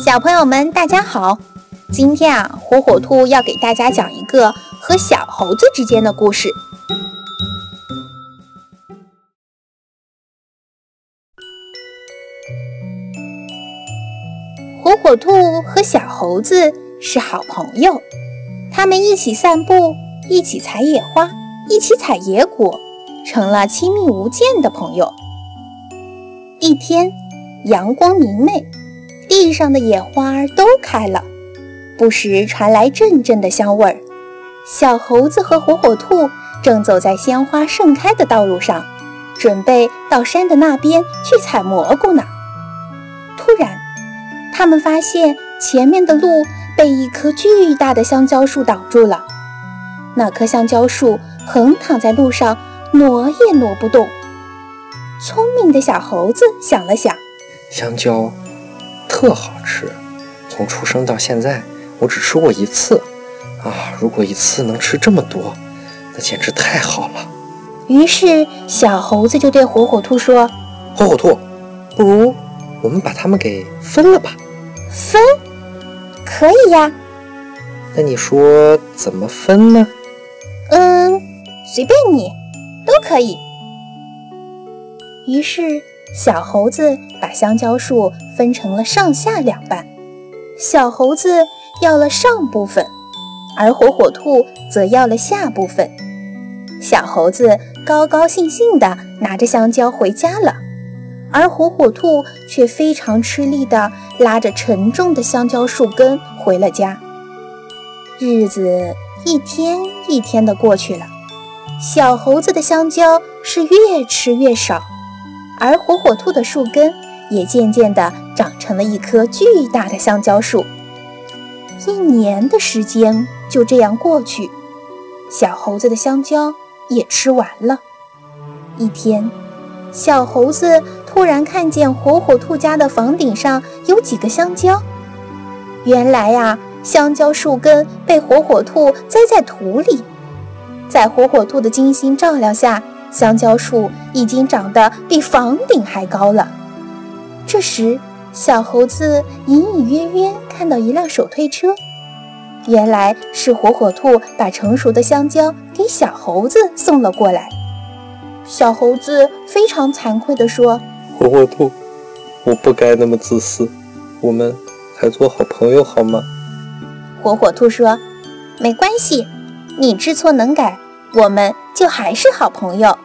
小朋友们，大家好！今天啊，火火兔要给大家讲一个和小猴子之间的故事。火火兔和小猴子是好朋友，他们一起散步，一起采野花，一起采野果，成了亲密无间的朋友。一天，阳光明媚。地上的野花都开了，不时传来阵阵的香味儿。小猴子和火火兔正走在鲜花盛开的道路上，准备到山的那边去采蘑菇呢。突然，他们发现前面的路被一棵巨大的香蕉树挡住了。那棵香蕉树横躺在路上，挪也挪不动。聪明的小猴子想了想，香蕉。特好吃，从出生到现在，我只吃过一次。啊，如果一次能吃这么多，那简直太好了。于是小猴子就对火火兔说：“火火兔，不如我们把它们给分了吧？”分？可以呀。那你说怎么分呢？嗯，随便你，都可以。于是。小猴子把香蕉树分成了上下两半，小猴子要了上部分，而火火兔则要了下部分。小猴子高高兴兴地拿着香蕉回家了，而火火兔却非常吃力地拉着沉重的香蕉树根回了家。日子一天一天地过去了，小猴子的香蕉是越吃越少。而火火兔的树根也渐渐地长成了一棵巨大的香蕉树。一年的时间就这样过去，小猴子的香蕉也吃完了。一天，小猴子突然看见火火兔家的房顶上有几个香蕉。原来呀，香蕉树根被火火兔栽在土里，在火火兔的精心照料下。香蕉树已经长得比房顶还高了。这时，小猴子隐隐约约看到一辆手推车，原来是火火兔把成熟的香蕉给小猴子送了过来。小猴子非常惭愧地说：“火火兔，我不该那么自私，我们还做好朋友好吗？”火火兔说：“没关系，你知错能改。”我们就还是好朋友。